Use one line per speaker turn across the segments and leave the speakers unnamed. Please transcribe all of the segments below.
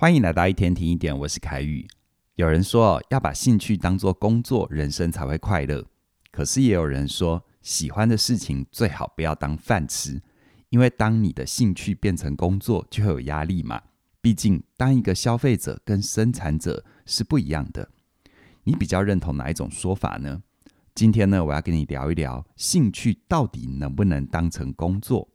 欢迎来到一天听一点，我是凯宇。有人说要把兴趣当作工作，人生才会快乐。可是也有人说，喜欢的事情最好不要当饭吃，因为当你的兴趣变成工作，就会有压力嘛。毕竟当一个消费者跟生产者是不一样的。你比较认同哪一种说法呢？今天呢，我要跟你聊一聊兴趣到底能不能当成工作。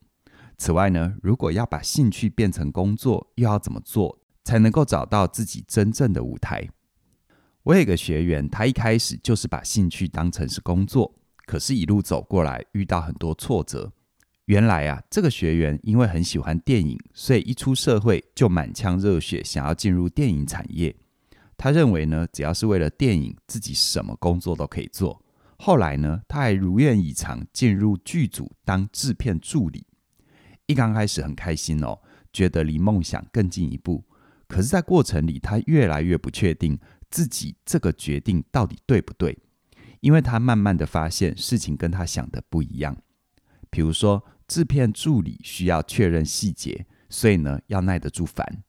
此外呢，如果要把兴趣变成工作，又要怎么做？才能够找到自己真正的舞台。我有一个学员，他一开始就是把兴趣当成是工作，可是，一路走过来遇到很多挫折。原来啊，这个学员因为很喜欢电影，所以一出社会就满腔热血，想要进入电影产业。他认为呢，只要是为了电影，自己什么工作都可以做。后来呢，他还如愿以偿进入剧组当制片助理。一刚开始很开心哦，觉得离梦想更进一步。可是，在过程里，他越来越不确定自己这个决定到底对不对，因为他慢慢的发现事情跟他想的不一样。比如说，制片助理需要确认细节，所以呢，要耐得住烦。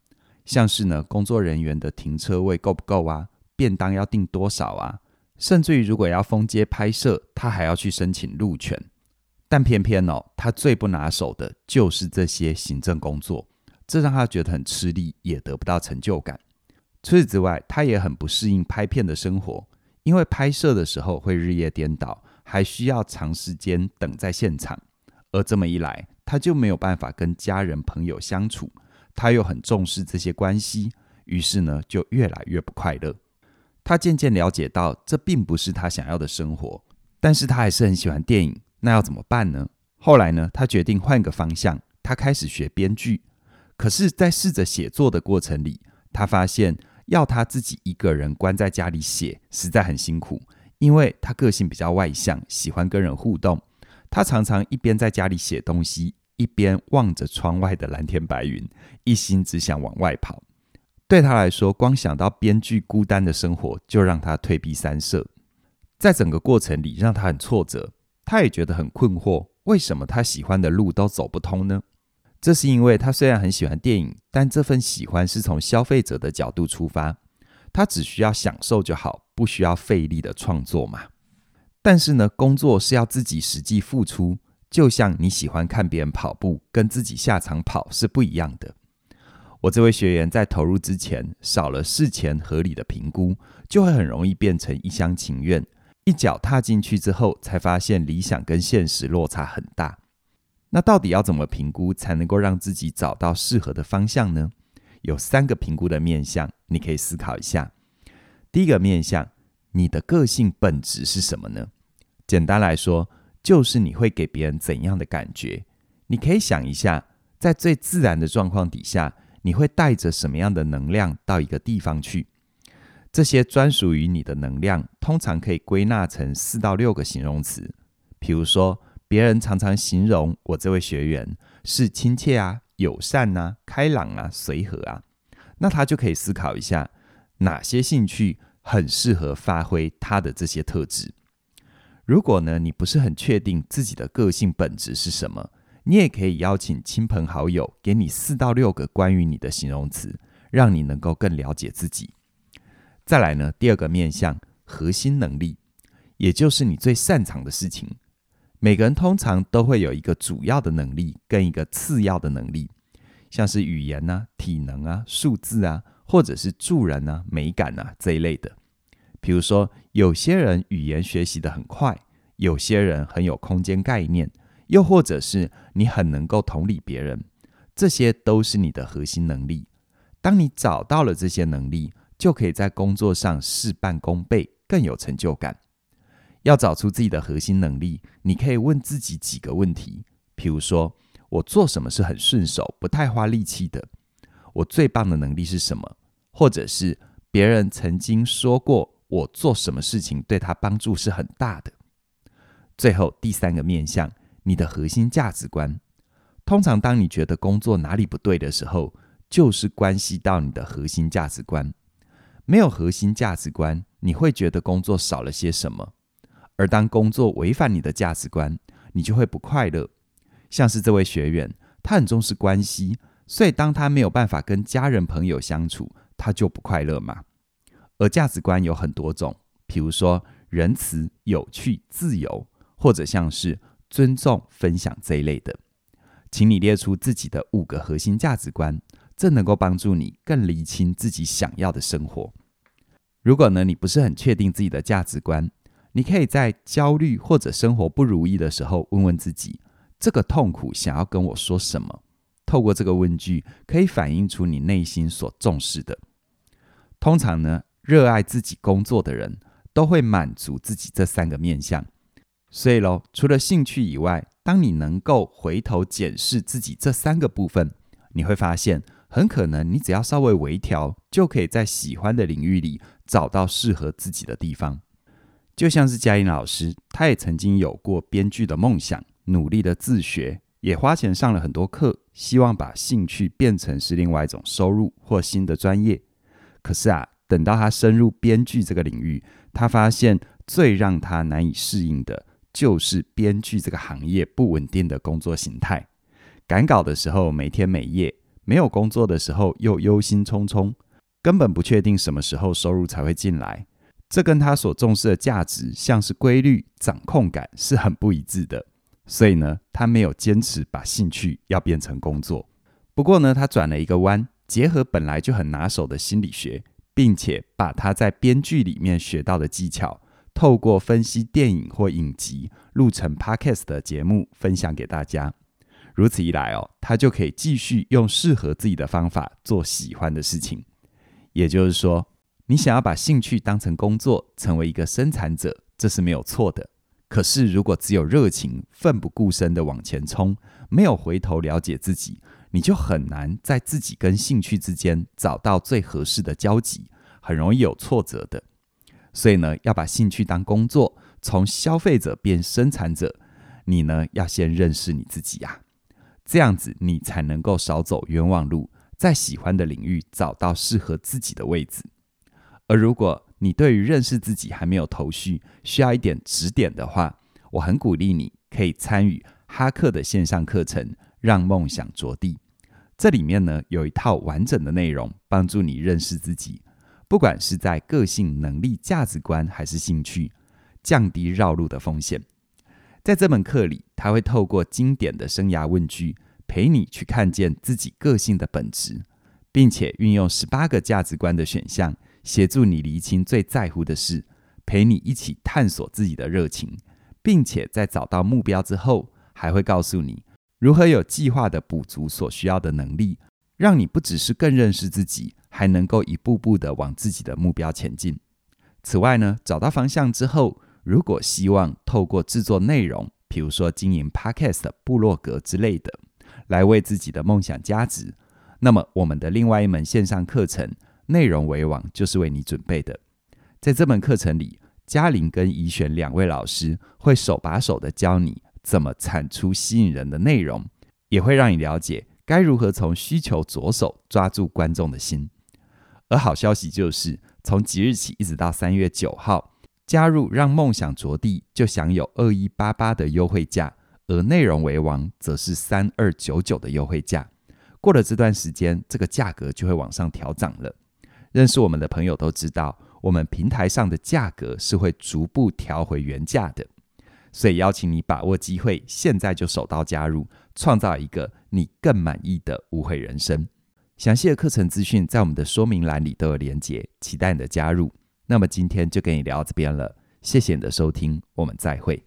像是呢，工作人员的停车位够不够啊？便当要订多少啊？甚至于，如果要封街拍摄，他还要去申请路权。但偏偏哦，他最不拿手的就是这些行政工作。这让他觉得很吃力，也得不到成就感。除此之外，他也很不适应拍片的生活，因为拍摄的时候会日夜颠倒，还需要长时间等在现场。而这么一来，他就没有办法跟家人朋友相处。他又很重视这些关系，于是呢，就越来越不快乐。他渐渐了解到，这并不是他想要的生活，但是他还是很喜欢电影。那要怎么办呢？后来呢，他决定换个方向，他开始学编剧。可是，在试着写作的过程里，他发现要他自己一个人关在家里写，实在很辛苦。因为他个性比较外向，喜欢跟人互动。他常常一边在家里写东西，一边望着窗外的蓝天白云，一心只想往外跑。对他来说，光想到编剧孤单的生活，就让他退避三舍。在整个过程里，让他很挫折。他也觉得很困惑，为什么他喜欢的路都走不通呢？这是因为他虽然很喜欢电影，但这份喜欢是从消费者的角度出发，他只需要享受就好，不需要费力的创作嘛。但是呢，工作是要自己实际付出，就像你喜欢看别人跑步，跟自己下场跑是不一样的。我这位学员在投入之前少了事前合理的评估，就会很容易变成一厢情愿，一脚踏进去之后，才发现理想跟现实落差很大。那到底要怎么评估才能够让自己找到适合的方向呢？有三个评估的面向，你可以思考一下。第一个面向，你的个性本质是什么呢？简单来说，就是你会给别人怎样的感觉？你可以想一下，在最自然的状况底下，你会带着什么样的能量到一个地方去？这些专属于你的能量，通常可以归纳成四到六个形容词，比如说。别人常常形容我这位学员是亲切啊、友善啊、开朗啊、随和啊，那他就可以思考一下，哪些兴趣很适合发挥他的这些特质。如果呢，你不是很确定自己的个性本质是什么，你也可以邀请亲朋好友给你四到六个关于你的形容词，让你能够更了解自己。再来呢，第二个面向，核心能力，也就是你最擅长的事情。每个人通常都会有一个主要的能力跟一个次要的能力，像是语言啊、体能啊、数字啊，或者是助人啊、美感啊这一类的。比如说，有些人语言学习的很快，有些人很有空间概念，又或者是你很能够同理别人，这些都是你的核心能力。当你找到了这些能力，就可以在工作上事半功倍，更有成就感。要找出自己的核心能力，你可以问自己几个问题，譬如说，我做什么是很顺手，不太花力气的？我最棒的能力是什么？或者是别人曾经说过我做什么事情对他帮助是很大的？最后第三个面向，你的核心价值观。通常当你觉得工作哪里不对的时候，就是关系到你的核心价值观。没有核心价值观，你会觉得工作少了些什么？而当工作违反你的价值观，你就会不快乐。像是这位学员，他很重视关系，所以当他没有办法跟家人朋友相处，他就不快乐嘛。而价值观有很多种，比如说仁慈、有趣、自由，或者像是尊重、分享这一类的。请你列出自己的五个核心价值观，这能够帮助你更厘清自己想要的生活。如果呢，你不是很确定自己的价值观，你可以在焦虑或者生活不如意的时候，问问自己：这个痛苦想要跟我说什么？透过这个问句，可以反映出你内心所重视的。通常呢，热爱自己工作的人都会满足自己这三个面向。所以喽，除了兴趣以外，当你能够回头检视自己这三个部分，你会发现，很可能你只要稍微微调，就可以在喜欢的领域里找到适合自己的地方。就像是嘉玲老师，她也曾经有过编剧的梦想，努力的自学，也花钱上了很多课，希望把兴趣变成是另外一种收入或新的专业。可是啊，等到她深入编剧这个领域，她发现最让她难以适应的。就是编剧这个行业不稳定的工作形态，赶稿的时候每天每夜，没有工作的时候又忧心忡忡，根本不确定什么时候收入才会进来。这跟他所重视的价值，像是规律、掌控感，是很不一致的。所以呢，他没有坚持把兴趣要变成工作。不过呢，他转了一个弯，结合本来就很拿手的心理学，并且把他在编剧里面学到的技巧。透过分析电影或影集录成 Podcast 的节目分享给大家，如此一来哦，他就可以继续用适合自己的方法做喜欢的事情。也就是说，你想要把兴趣当成工作，成为一个生产者，这是没有错的。可是，如果只有热情，奋不顾身的往前冲，没有回头了解自己，你就很难在自己跟兴趣之间找到最合适的交集，很容易有挫折的。所以呢，要把兴趣当工作，从消费者变生产者，你呢要先认识你自己呀，这样子你才能够少走冤枉路，在喜欢的领域找到适合自己的位置。而如果你对于认识自己还没有头绪，需要一点指点的话，我很鼓励你可以参与哈克的线上课程，让梦想着地。这里面呢有一套完整的内容，帮助你认识自己。不管是在个性、能力、价值观，还是兴趣，降低绕路的风险。在这门课里，他会透过经典的生涯问句，陪你去看见自己个性的本质，并且运用十八个价值观的选项，协助你厘清最在乎的事，陪你一起探索自己的热情，并且在找到目标之后，还会告诉你如何有计划地补足所需要的能力，让你不只是更认识自己。还能够一步步的往自己的目标前进。此外呢，找到方向之后，如果希望透过制作内容，比如说经营 Podcast、部落格之类的，来为自己的梦想加值，那么我们的另外一门线上课程《内容为王》就是为你准备的。在这门课程里，嘉玲跟怡璇两位老师会手把手的教你怎么产出吸引人的内容，也会让你了解该如何从需求着手抓住观众的心。而好消息就是，从即日起一直到三月九号，加入让梦想着地就享有二一八八的优惠价，而内容为王则是三二九九的优惠价。过了这段时间，这个价格就会往上调涨了。认识我们的朋友都知道，我们平台上的价格是会逐步调回原价的，所以邀请你把握机会，现在就手刀加入，创造一个你更满意的无悔人生。详细的课程资讯在我们的说明栏里都有连结，期待你的加入。那么今天就跟你聊到这边了，谢谢你的收听，我们再会。